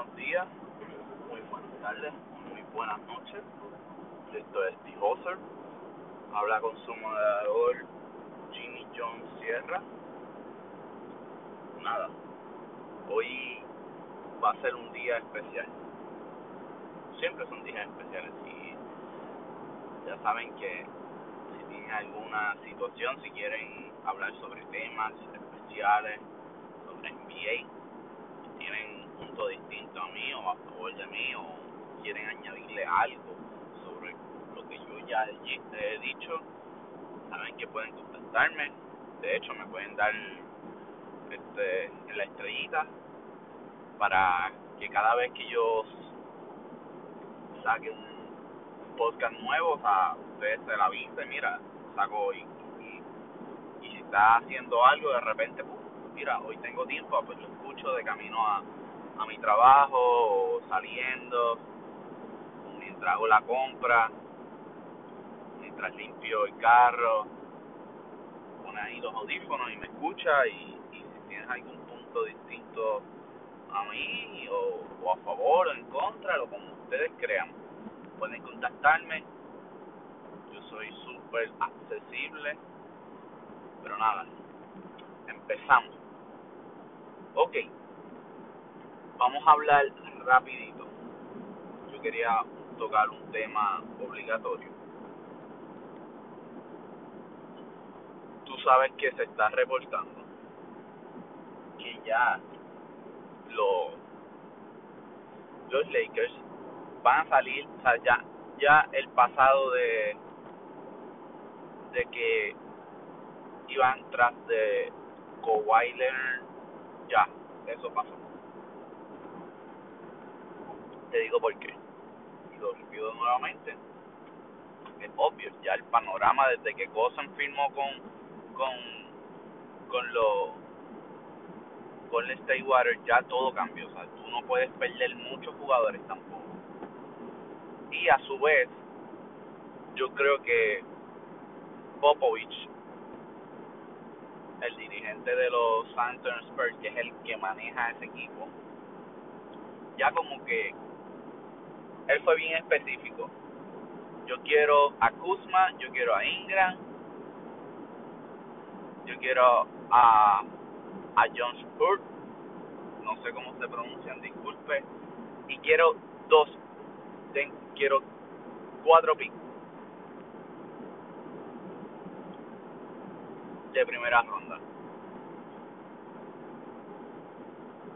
buenos días, muy buenas tardes, muy buenas noches. Esto es The Hoser. Habla con su moderador Jimmy John Sierra. Nada, hoy va a ser un día especial. Siempre son días especiales y ya saben que si tienen alguna situación, si quieren hablar sobre temas especiales, sobre NBA, tienen punto distinto a mí o a favor de mí o quieren añadirle algo sobre lo que yo ya he dicho, saben que pueden contactarme. De hecho, me pueden dar este, en la estrellita para que cada vez que yo saque un podcast nuevo, o sea, ustedes se la avisen, mira, saco hoy. Y, y, si está haciendo algo, de repente, mira, hoy tengo tiempo, pues lo escucho de camino a, a mi trabajo, o saliendo, mientras hago la compra, mientras limpio el carro, pone ahí los audífonos y me escucha y, si tienes algún punto distinto a mí o, o a favor o en contra, lo como ustedes crean, pueden contactarme. Yo soy súper accesible. Pero nada, empezamos. Ok, vamos a hablar rapidito. Yo quería tocar un tema obligatorio. Tú sabes que se está reportando que ya los, los Lakers van a salir, o sea, ya, ya el pasado de, de que iban tras de Kawhi Leonard, ya, eso pasó. Te digo por qué. Y lo repito nuevamente. Es obvio, ya el panorama desde que Cosan firmó con con con los con el State Water ya todo cambió. O sea, tú no puedes perder muchos jugadores tampoco. Y a su vez, yo creo que Popovich, el dirigente de los San Spurs, que es el que maneja ese equipo, ya como que él fue bien específico. Yo quiero a Kuzma, yo quiero a Ingram, yo quiero a a John Spurt, no sé cómo se pronuncian, disculpe, y quiero dos, quiero cuatro picks de primera ronda.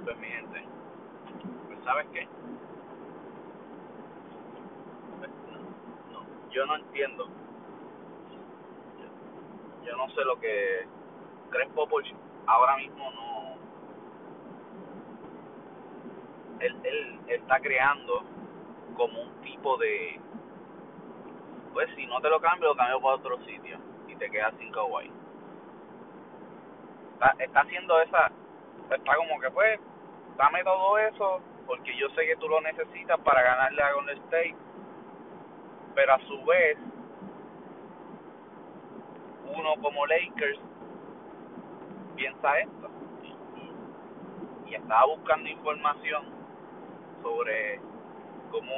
Pues mi gente, pues sabes qué, yo no entiendo. Yo, no sé lo que crees Popovich ahora mismo no. Él, él está creando como un tipo de. Pues si no te lo cambio, lo cambio para otro sitio y te quedas sin Kawaii. Está, está haciendo esa. Está como que pues, dame todo eso porque yo sé que tú lo necesitas para ganarle a Golden State pero a su vez uno como Lakers piensa esto y, estaba buscando información sobre cómo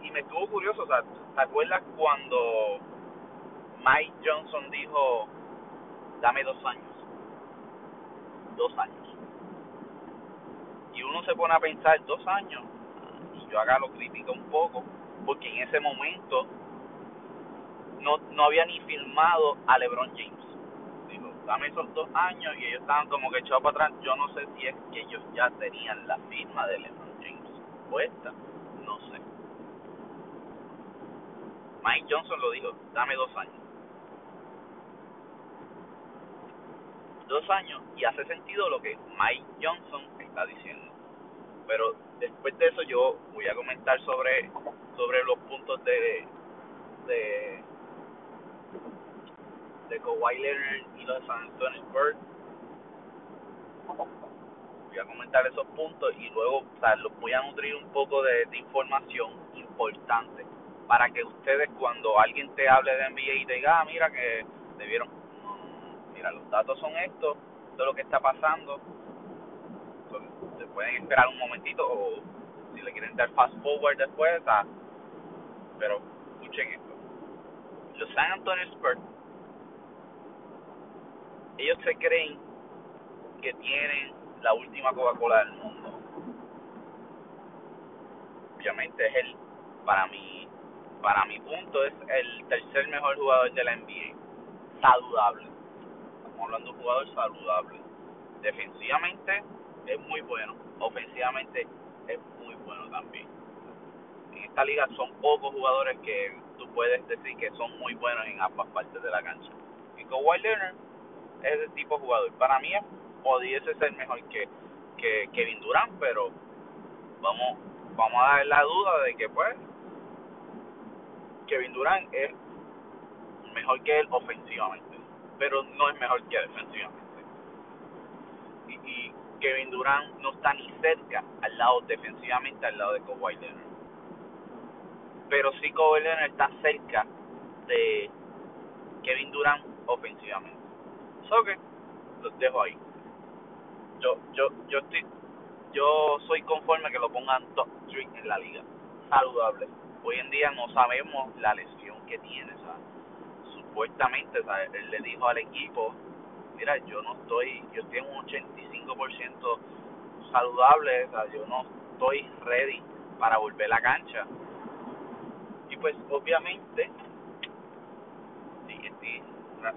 y me estuvo curioso, o sea, ¿te acuerdas cuando Mike Johnson dijo dame dos años? Dos años. Y uno se pone a pensar, dos años, yo acá lo critico un poco, porque en ese momento no, no había ni filmado a LeBron James. Digo, dame esos dos años y ellos estaban como que echados para atrás. Yo no sé si es que ellos ya tenían la firma de LeBron James puesta, no sé. Mike Johnson lo dijo, dame dos años. Dos años y hace sentido lo que Mike Johnson está diciendo. Pero después de eso yo voy a comentar sobre sobre los puntos de de de Kawhi y los San Antonio Spurs. Voy a comentar esos puntos y luego o sea, los voy a nutrir un poco de, información importante para que ustedes cuando alguien te hable de NBA y te diga ah mira que debieron mira los datos son estos esto es lo que está pasando pueden esperar un momentito o si le quieren dar fast forward después, pero escuchen esto. Los San Antonio Spurs, ellos se creen que tienen la última Coca-Cola del mundo. Obviamente es el, para mi, para mi punto, es el tercer mejor jugador de la NBA. Saludable. Estamos hablando de un jugador saludable. Defensivamente es muy bueno. Ofensivamente es muy bueno también. En esta liga son pocos jugadores que tú puedes decir que son muy buenos en ambas partes de la cancha. Y Kawhi Leonard es ese tipo de jugador. Para mí pudiese ser mejor que, que Kevin Durant, pero vamos vamos a dar la duda de que pues Kevin Durant es mejor que él ofensivamente, pero no es mejor que defensivamente. Y, y Kevin Durant no está ni cerca al lado defensivamente al lado de Kawhi Leonard. Pero sí Kawhi Leonard está cerca de Kevin Durant ofensivamente. So que los dejo ahí. Yo yo yo estoy yo soy conforme que lo pongan top 3 en la liga. Saludable. Hoy en día no sabemos la lesión que tiene, Supuestamente, él le dijo al equipo, mira, yo no estoy, yo estoy en un 85% saludable, yo no estoy ready para volver a la cancha. Y pues obviamente, sí, estoy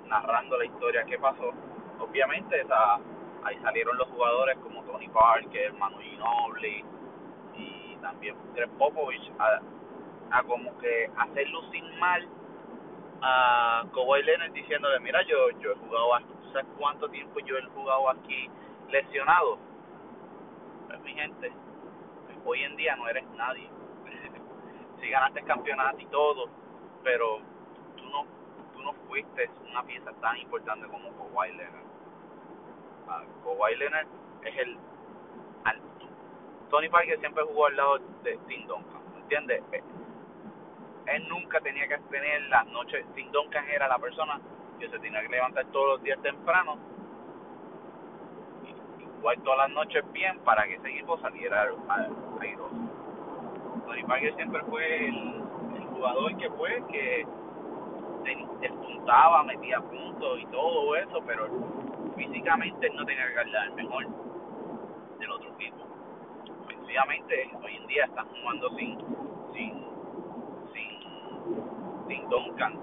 narrando la historia que pasó, obviamente esa, ahí salieron los jugadores como Tony Parker, Manu Ginobili y también Greg Popovich a, a como que hacer lucir mal a Kawhi Leonard diciéndole mira yo yo he jugado aquí, ¿sabes cuánto tiempo yo he jugado aquí lesionado? Pues mi gente, hoy en día no eres nadie. si ganaste el campeonato y todo, pero tú no tú no fuiste una pieza tan importante como Kawhi Leonard. Uh, Kawhi Leonard es el Tony Parker siempre jugó al lado de Tim Duncan, ¿entiendes? Eh, él nunca tenía que tener las noches, Tim Duncan era la persona que se tenía que levantar todos los días temprano igual todas las noches bien para que ese equipo saliera airoso. Tony Parker siempre fue el, jugador que fue, que despuntaba, metía puntos y todo eso, pero físicamente no tenía que dar el mejor del otro equipo. Ofensivamente, hoy en día están jugando sin, sin, sin, sin Duncan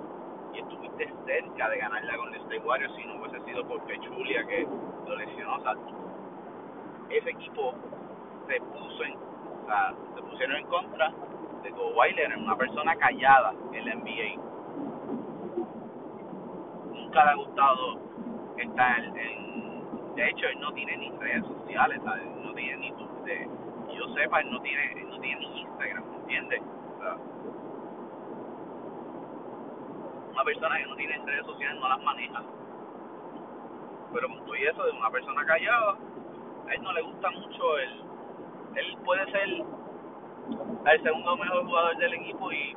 estuviste cerca de ganarla con State Warriors si no hubiese sido por Pechulia que lo lesionó. O ese equipo se puso en, o sea, se pusieron en contra de Kawhi Leonard, una persona callada en la NBA. Nunca le ha gustado estar en, de hecho él no tiene ni redes sociales, ¿sabes? no tiene ni de, yo sepa él no tiene, él no tiene ni Instagram, ¿entiendes? O sea, una persona que no tiene redes sociales no las maneja. Pero con todo eso de una persona callada, a él no le gusta mucho el él puede ser el segundo mejor jugador del equipo y,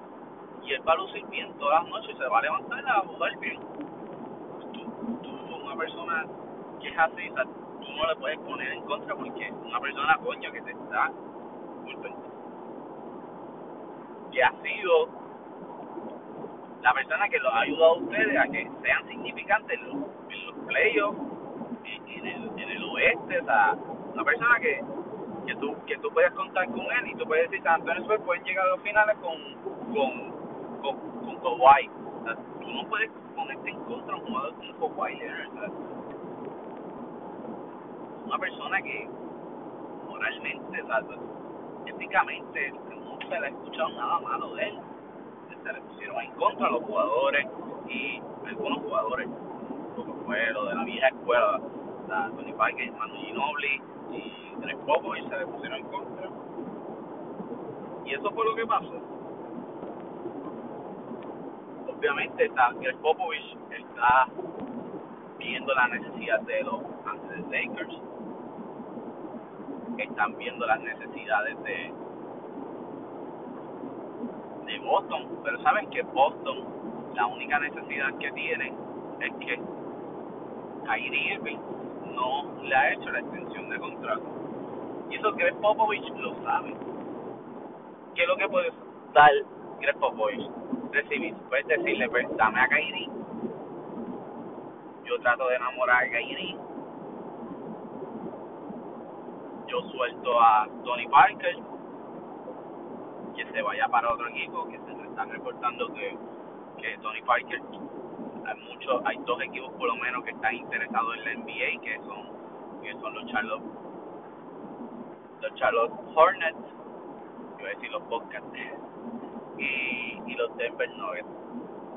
y él va a lucir bien todas las noches y se va a levantar a jugar bien tú, tú una persona que es así tú no le puedes poner en contra porque una persona coño que te está que ha sido la persona que los ha ayudado a ustedes a que sean significantes en los, en los playoffs en el, en el oeste, o sea, una persona que, que tú que tú puedes contar con él y tú puedes decir, San Antonio Spurs pueden llegar a los finales con con con, con Kawhi. O sea, tú no puedes ponerte en contra de un jugador como Kawhi Leonard. Una persona que moralmente, o sea, éticamente, no se le ha escuchado nada malo de él. Se le pusieron en contra a los jugadores y algunos jugadores, como fue lo de la vieja escuela, a Tony Parker, Manu Ginobili y Greg Popovich se le pusieron en contra. Y eso fue lo que pasó. Obviamente está Popovich está viendo la necesidad de los Angeles Lakers. Están viendo las necesidades de de Boston, pero saben que Boston la única necesidad que tiene es que Kyrie Irving no le ha hecho la extensión de contrato. Y eso Greg Popovich lo sabe. ¿Qué es lo que puede dar Greg Popovich? Recibir. Puedes decirle, pues, dame a Kyrie. Yo trato de enamorar a Kyrie. Yo suelto a Tony Parker. Que se vaya para otro equipo. Que se están reportando que, que Tony Parker hay muchos hay dos equipos por lo menos que están interesados en la NBA que son que son los Charlotte los Charlotte Hornets iba a decir los Bobcats y, y los Denver Nuggets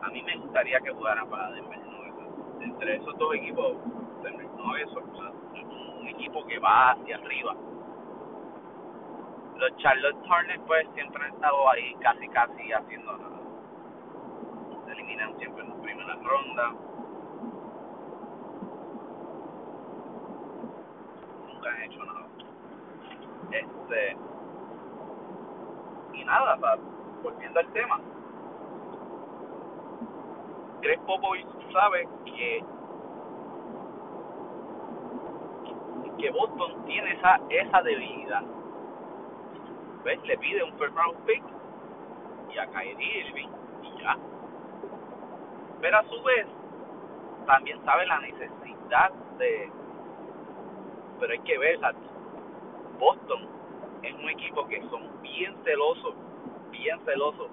a mí me gustaría que jugaran para Denver Nuggets entre esos dos equipos Denver Nuggets sea, un equipo que va hacia arriba los Charlotte Hornets pues siempre han estado ahí casi casi haciendo se eliminan siempre en la primera ronda. Nunca han hecho nada. Este y nada sea, volviendo al tema. Greg Popovich sabe que que Boston tiene esa esa debilidad ¿ves? le pide un first round pick y a Kyrie Irving y ya pero a su vez también sabe la necesidad de pero hay que ver Boston es un equipo que son bien celosos bien celosos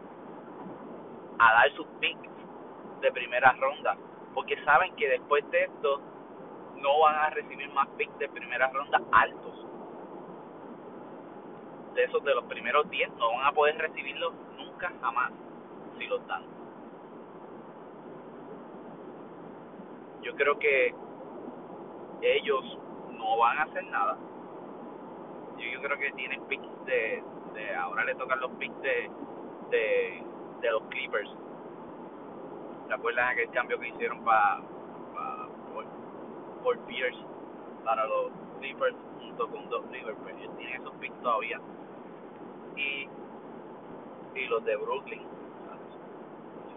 a dar sus picks de primera ronda porque saben que después de esto no van a recibir más picks de primera ronda altos de esos de los primeros 10 no van a poder recibirlos nunca jamás si los dan. Yo creo que ellos no van a hacer nada. Yo, creo que tienen picks de, de ahora le tocan los picks de, de de los Clippers. ¿te acuerdan aquel cambio que hicieron para pa, por, por Pierce para los Clippers junto con dos Liverpool ellos tienen esos picks todavía y y los de Brooklyn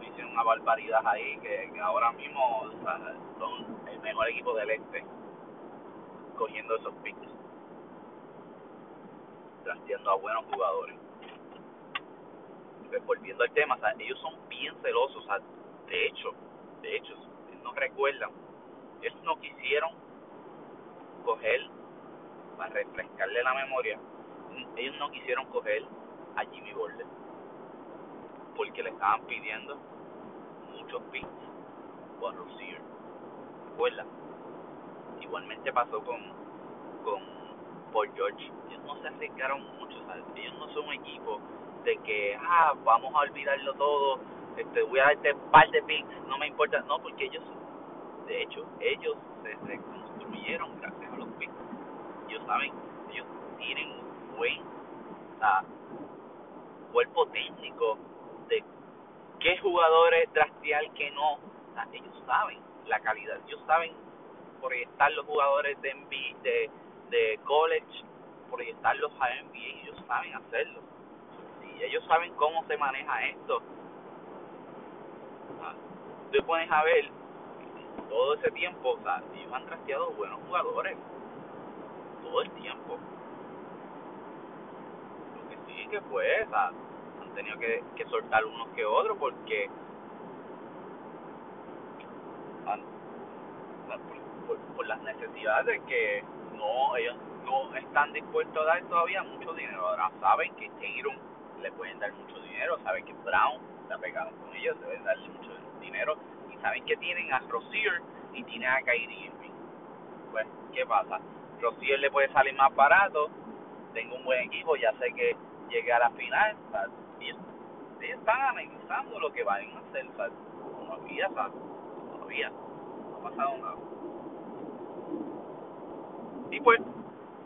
hicieron una barbaridad ahí que, ahora mismo son el mejor equipo del este cogiendo esos picks trasteando a buenos jugadores. Pues, volviendo al tema o sea, ellos son bien celosos o sea, de hecho de hecho no recuerdan ellos no quisieron coger para refrescarle la memoria ellos no quisieron coger a Jimmy Butler porque le estaban pidiendo muchos picks o a Rozier ¿recuerdan? igualmente pasó con con Paul George ellos no se acercaron mucho ¿sabes? ellos no son un equipo de que ah vamos a olvidarlo todo este voy a darte un par de picks no me importa no porque ellos de hecho ellos se reconstruyeron gracias a los picks ellos saben ellos tienen un buen uh, cuerpo técnico de qué jugadores trastear que no o sea, ellos saben la calidad ellos saben proyectar los jugadores de NBA, de de college proyectarlos a NBA ellos saben hacerlo. Y ellos saben cómo se maneja esto tú pones a ver todo ese tiempo o sea ellos han trasteado buenos jugadores todo el tiempo que o sea, han tenido que, soltar unos que otros porque por las necesidades que no ellos no están dispuestos a dar todavía mucho dinero. Ahora saben que Tatum le pueden dar mucho dinero saben que Brown está pegado con ellos deben darle mucho dinero y saben que tienen a Rozier y tienen a Kyrie Irving. Pues qué pasa Rozier le puede salir más barato tengo un buen equipo ya sé que llegué a la final y ellos están analizando lo que van a hacer todavía todavía no ha pasado nada. Y pues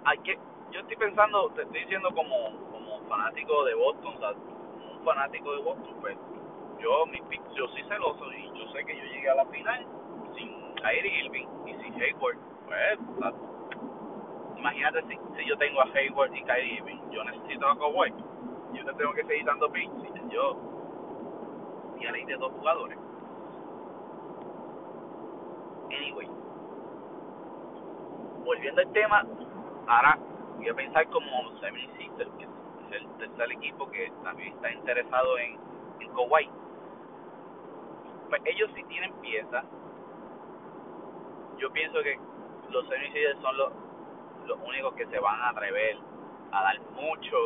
hay que yo estoy pensando te estoy diciendo como como fanático de Boston sea como un fanático de Boston pues yo mi yo soy celoso y yo sé que yo llegué a la final sin Kyrie Irving y sin Hayward pues sea, imagínate si, si yo tengo a Hayward y Kyrie yo necesito a Kawhi yo te tengo que seguir dando picks yo y a ley de dos jugadores anyway volviendo al tema, ahora voy a pensar como Seven Sisters, que es el tercer equipo que también está interesado en, en Kawhi. Pues ellos sí tienen piezas. Yo pienso que los Seven Sisters son los, los únicos que se van a atrever a dar mucho,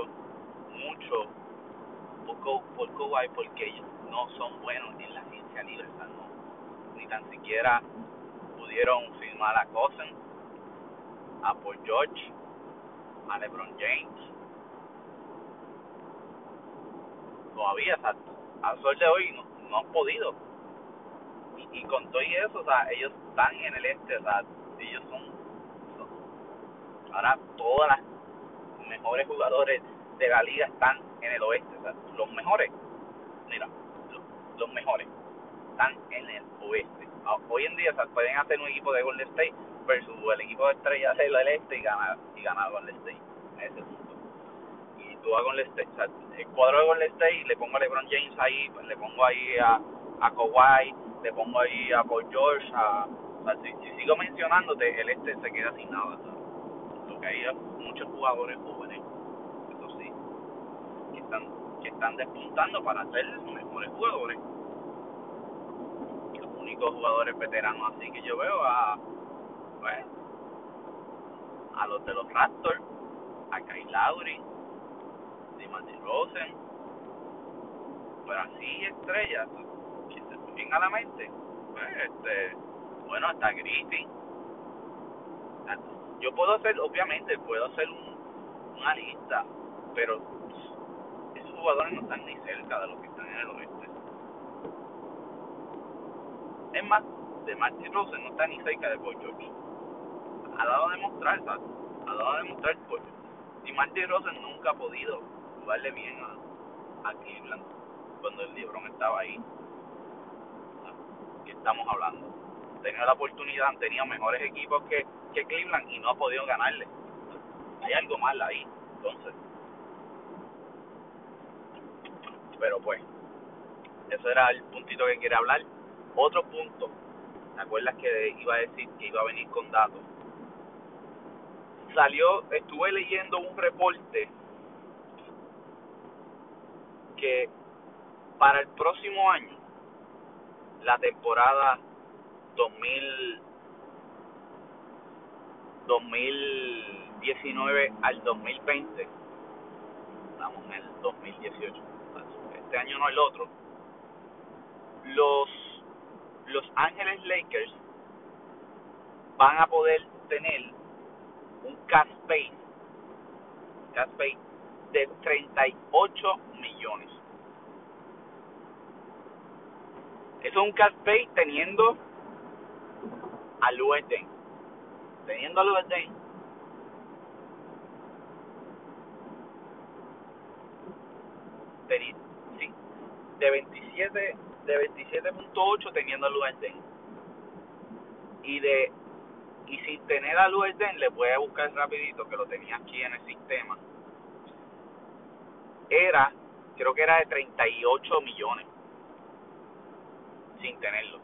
mucho por, por Kawhi porque ellos no son buenos en la agencia libre, no, ni tan siquiera pudieron firmar a Cousins, a Paul George, a LeBron James. Todavía, o sea, al sol de hoy no, no han podido. Y, y con todo eso, o sea, ellos están en el este, o sea, ellos son ahora todas las mejores jugadores de la liga están en el oeste, los mejores, mira, los, mejores están en el oeste. Hoy en día o pueden hacer un equipo de Golden State versus el equipo de estrellas del este y ganar y ganar Golden State en ese punto. Y tú vas Golden State, el cuadro de Golden State le pongo a LeBron James ahí, pues le pongo ahí a, a Kawhi, le pongo ahí a Paul George, a, si sigo mencionándote, el este se queda sin nada. ¿sabes? Hay muchos jugadores jóvenes, eso sí, que están, que están despuntando para ser mejores jugadores. Los únicos jugadores veteranos así que yo veo a, pues, a los de los Raptors, a Kyle Lowry, DeMar Rosen, pero así estrellas que se vienen a la mente, pues, este, bueno, hasta Griffin. Yo puedo hacer, obviamente, puedo hacer un, una lista, pero esos jugadores no están ni cerca de los que están en el oeste. Es más, de Martin Rosen no está ni cerca de Paul George. Ha dado a demostrar, ¿sabes? Ha dado a demostrar Paul Y Martin Rosen nunca ha podido jugarle bien a, Cleveland cuando el LeBron estaba ahí. ¿Qué estamos hablando? Tenido la oportunidad, tenido mejores equipos que, que Cleveland y no ha podido ganarle. Hay algo mal ahí, entonces. Pero pues, eso era el puntito que quería hablar. Otro punto, ¿te acuerdas que iba a decir que iba a venir con datos? Salió, estuve leyendo un reporte que para el próximo año, la temporada 2000, 2019 al 2020, estamos en el 2018, este año no el otro, los, los Ángeles Lakers van a poder tener un cap space, cap space de 38 millones. Eso es un cap space teniendo a Luerden. Teniendo a Luerden. Sí, de 27 de 27.8 teniendo a Luerden. Y de y sin tener a Luerden le voy a buscar rapidito que lo tenía aquí en el sistema. Era creo que era de 38 millones sin tenerlo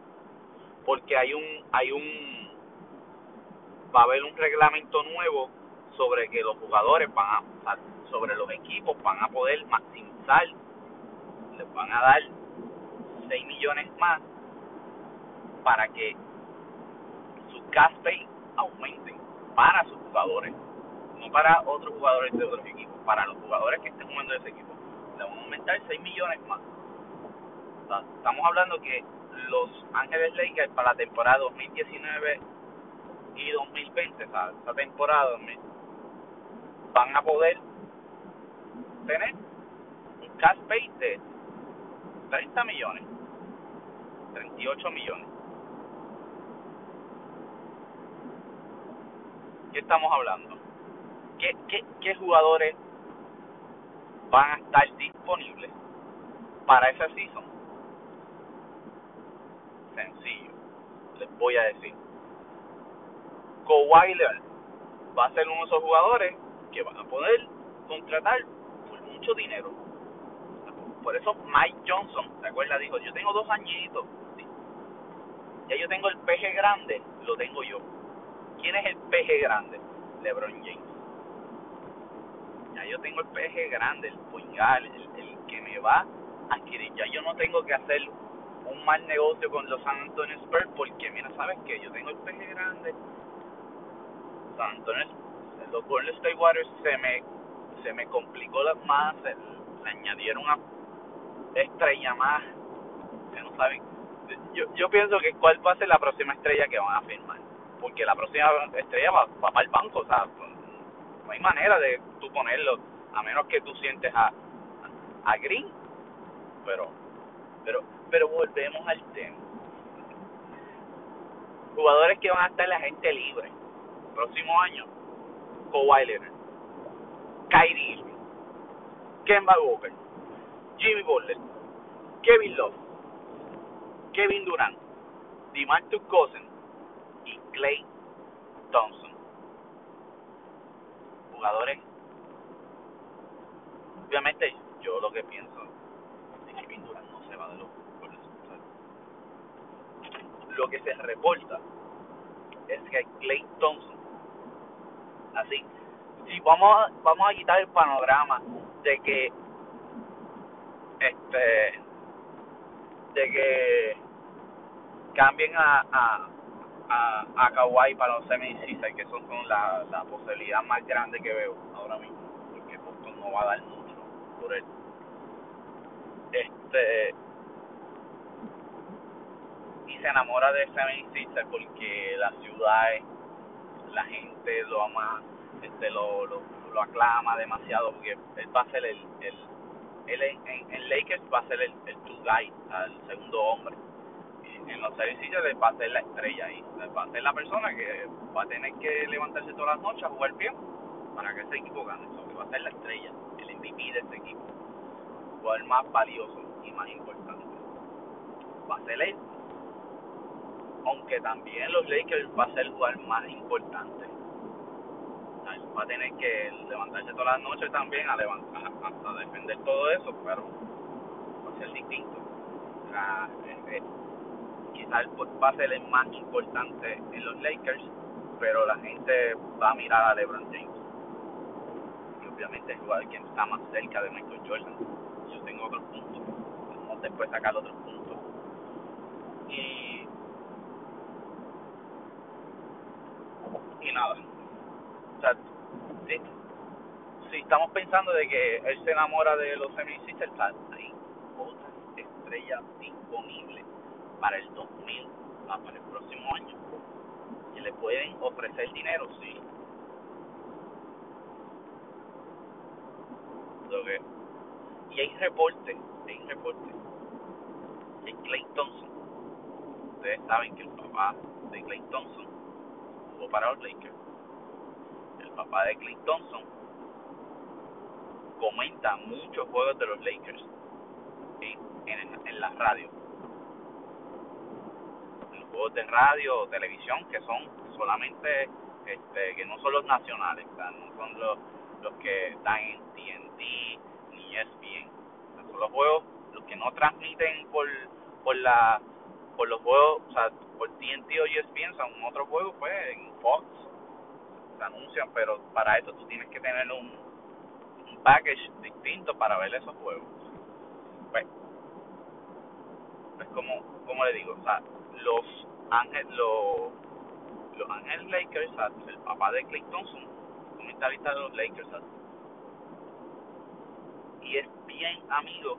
porque hay un hay un va a haber un reglamento nuevo sobre que los jugadores van a sobre los equipos van a poder maximizar les van a dar 6 millones más para que su cash pay aumenten para sus jugadores no para otros jugadores de otros equipos para los jugadores que estén jugando de ese equipo. Le van a aumentar 6 millones más. Estamos hablando que los Ángeles Lakers para la temporada 2019 y 2020, o sea, esta temporada van a poder tener un cash pay de 30 millones, 38 millones. ¿Qué estamos hablando? ¿Qué, qué, qué jugadores van a estar disponibles para esa season? sencillo. Les voy a decir. Kawhi Leonard va a ser uno de esos jugadores que van a poder contratar por mucho dinero. Por eso Mike Johnson, ¿te acuerdas? Dijo, yo tengo dos añitos. Ya yo tengo el peje grande, lo tengo yo. ¿Quién es el peje grande? LeBron James. ya yo tengo el peje grande, el puñal, el, el que me va a adquirir. Ya yo no tengo que hacer un mal negocio con los San Antonio Spurs porque, mira, ¿sabes qué? Yo tengo el peje grande. Antonio, los Golden State Warriors se me, se me complicó más, le añadieron una estrella más, que no saben. Yo, yo pienso que cuál va a ser la próxima estrella que van a firmar, porque la próxima estrella va, va para el banco, o sea, no hay manera de tú ponerlo, a menos que tú sientes a, a Green, pero, pero, pero volvemos al tema. Jugadores que van a estar la gente libre próximo año, Kawhi Leonard, Kyrie Irving, Kemba Walker, Jimmy Butler, Kevin Love, Kevin Durant, DeMarcus Cousins y Clay Thompson. Jugadores, obviamente yo lo que pienso es que Kevin Durant no se va de los Lo que se reporta es que Clay Thompson, así, si vamos a, vamos a quitar el panorama de que este de que cambien a a a, a Kawhi para los semi que eso son la, posibilidad más grande que veo ahora mismo porque Boston no va a dar mucho por él. Este y se enamora de semi porque la ciudad la gente lo ama este lo, lo, aclama demasiado porque él va a ser el, el él en, en, Lakers va a ser el, el two guy, el segundo hombre. Y en los él va a ser la estrella ahí. Va a ser la persona que va a tener que levantarse todas las noches a jugar bien para que ese equipo gane. que va a ser la estrella, el MVP de ese equipo. El más valioso y más importante. Va a ser él. Aunque también los Lakers va a ser el jugador más importante. Va a tener que levantarse todas las noches también a levantar a, defender todo eso pero va a ser distinto. Sea, eh, quizás va a ser el más importante en los Lakers pero la gente va a mirar a LeBron James. Y obviamente es jugador quien está más cerca de Michael Jordan. Yo tengo otros puntos. Vamos después sacar otros puntos. Y y nada o sea si, estamos pensando de que él se enamora de los Sisters, hay otra estrella disponible para el 2000, ah, para el próximo año, que le pueden ofrecer dinero, sí. Que, y hay reportes, hay reportes de Clay Thompson. Ustedes saben que el papá de Clay Thompson jugó para los Lakers papá de Clint Thompson, comenta muchos juegos de los Lakers en, en, la radio. En juegos de radio o televisión que son solamente, este, que no son los nacionales, no son los, los que están en TNT ni ESPN. son los juegos, los que no transmiten por, por la por los juegos, o sea, TNT o ESPN son otros juegos, pues, en Fox se anuncian, pero para eso tú tienes que tener un, un package distinto para ver esos juegos. Pues, pues como, como le digo, o sea, los Ángeles, los, los Ángeles Lakers, el papá de Clay Thompson, comentarista de los Lakers, y es bien amigo,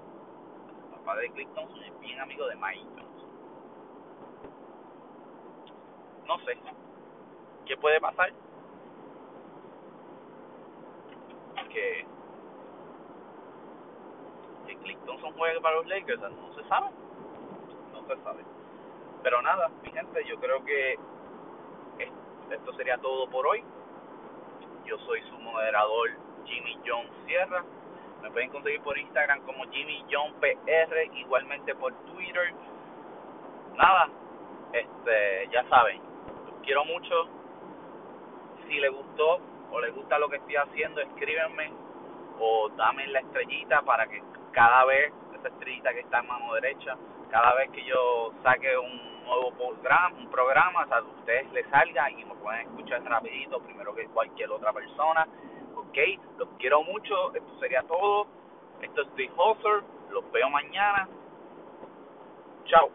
el papá de Clay Thompson es bien amigo de Mike Johnson. No sé, ¿qué puede pasar? que que Clinton son juegue para los Lakers, no se sabe, no se sabe. Pero nada, mi gente, yo creo que esto sería todo por hoy. Yo soy su moderador Jimmy John Sierra. Me pueden conseguir por Instagram como Jimmy John PR, igualmente por Twitter. Nada, este, ya saben, quiero mucho. Si les gustó, o les gusta lo que estoy haciendo, escríbenme o dame la estrellita para que cada vez, esa estrellita que está en mano derecha, cada vez que yo saque un nuevo programa, un programa, o sea, a ustedes les salga y me pueden escuchar rapidito, primero que cualquier otra persona, ¿ok? Los quiero mucho, esto sería todo. Esto es The Hustle, los veo mañana. Chao.